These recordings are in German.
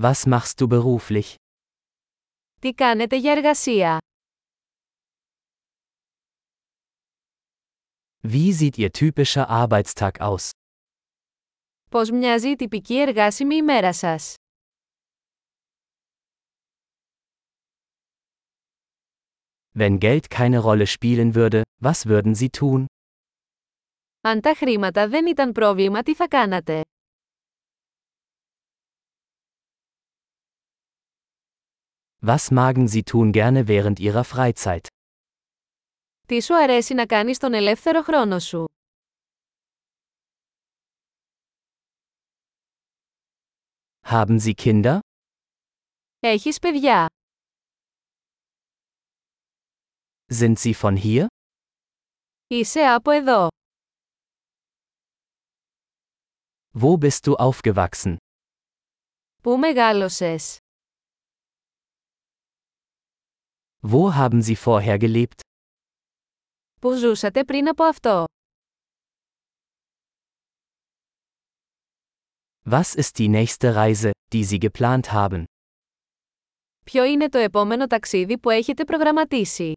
Was machst du beruflich? Τι κάνετε για εργασία? Wie sieht Ihr typischer Arbeitstag aus? Πώς μοιάζει η τυπική εργάσιμη ημέρα σας? Wenn Geld keine Rolle spielen würde, was würden Sie tun? Αν τα χρήματα δεν ήταν πρόβλημα, τι θα κάνατε? Was magen Sie tun gerne während Ihrer Freizeit? Τι σου αρέσει να κάνεις τον ελεύθερο χρόνο σου? Haben Sie Kinder? Έχεις παιδιά. Sind Sie von hier? Είσαι από εδώ. Wo bist du aufgewachsen? Πού μεγάλωσες? Wo haben Sie vorher gelebt? Πού ζούσατε πριν από αυτό? Was ist die nächste Reise, die Sie geplant haben? Ποιο είναι το επόμενο ταξίδι που έχετε προγραμματίσει?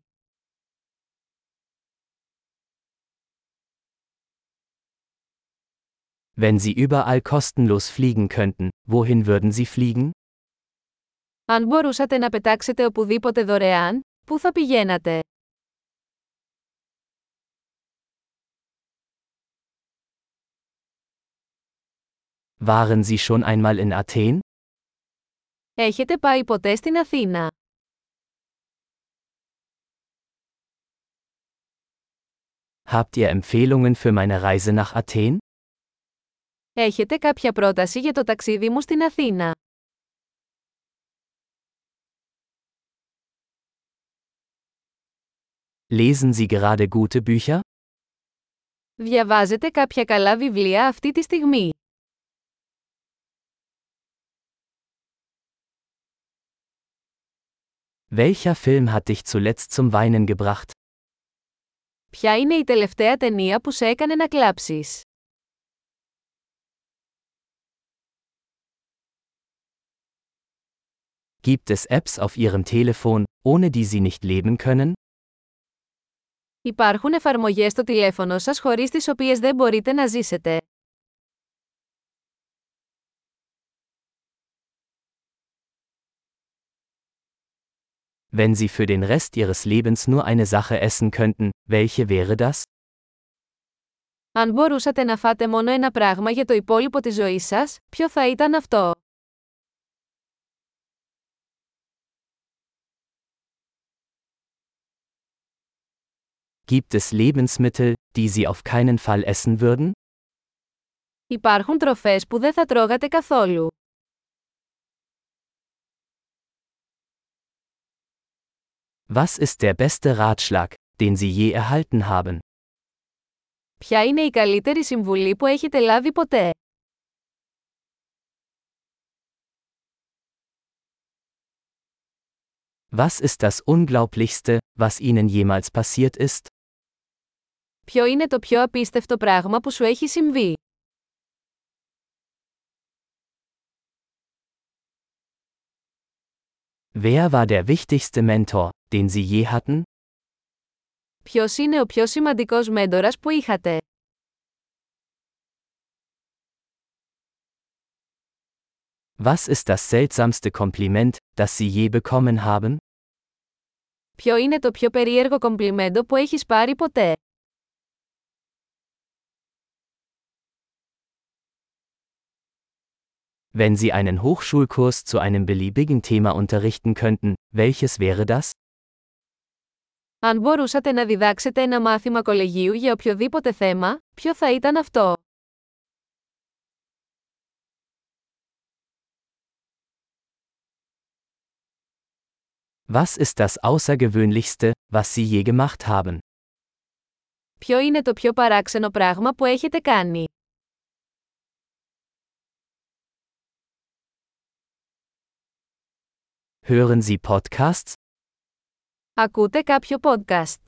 Wenn Sie überall kostenlos fliegen könnten, wohin würden Sie fliegen? Αν μπορούσατε να πετάξετε οπουδήποτε δωρεάν, πού θα πηγαίνατε; Waren Sie schon einmal in Athen? Έχετε πάει ποτέ στην Αθήνα; Habt ihr Empfehlungen für meine Reise nach Athen? Έχετε κάποια πρόταση για το ταξίδι μου στην Αθήνα; Lesen Sie gerade gute Bücher? Διαβάζετε κάποια καλά βιβλία αυτή τη στιγμή. Welcher Film hat dich zuletzt zum Weinen gebracht? Ποια είναι η τελευταία ταινία που σε έκανε να κλάψεις? Gibt es Apps auf Ihrem Telefon, ohne die Sie nicht leben können? Υπάρχουν εφαρμογές στο τηλέφωνο σας χωρίς τις οποίες δεν μπορείτε να ζήσετε. Wenn Sie für den Rest Ihres Lebens nur eine Sache essen könnten, welche wäre das? Αν μπορούσατε να φάτε μόνο ένα πράγμα για το υπόλοιπο της ζωής σας, ποιο θα ήταν αυτό; Gibt es Lebensmittel, die Sie auf keinen Fall essen würden? Υπάρχουν τροφές που δεν θα τρώγατε καθόλου. Was ist der beste Ratschlag, den Sie je erhalten haben? Ποια είναι η καλύτερη συμβουλή που έχετε λάβει ποτέ? Was ist das Unglaublichste, was Ihnen jemals passiert ist? Ποιο είναι το πιο απίστευτο πράγμα που σου έχει συμβεί? Wer war der wichtigste Mentor, den Sie je hatten? Ποιος είναι ο πιο σημαντικός μέντορας που είχατε? Was ist das seltsamste Kompliment, das Sie je bekommen haben? Ποιο είναι το πιο περίεργο κομπλιμέντο που έχεις πάρει ποτέ? Wenn Sie einen Hochschulkurs zu einem beliebigen Thema unterrichten könnten, welches wäre das? Αν μπορούσατε να διδάξετε ένα μάθημα κολεγίου για οποιοδήποτε θέμα, ποιο θα ήταν αυτό? Was ist das Außergewöhnlichste, was Sie je gemacht haben? Ποιο είναι το πιο παράξενο πράγμα που έχετε κάνει? Hören Sie Podcasts? Ακούτε κάποιο podcast.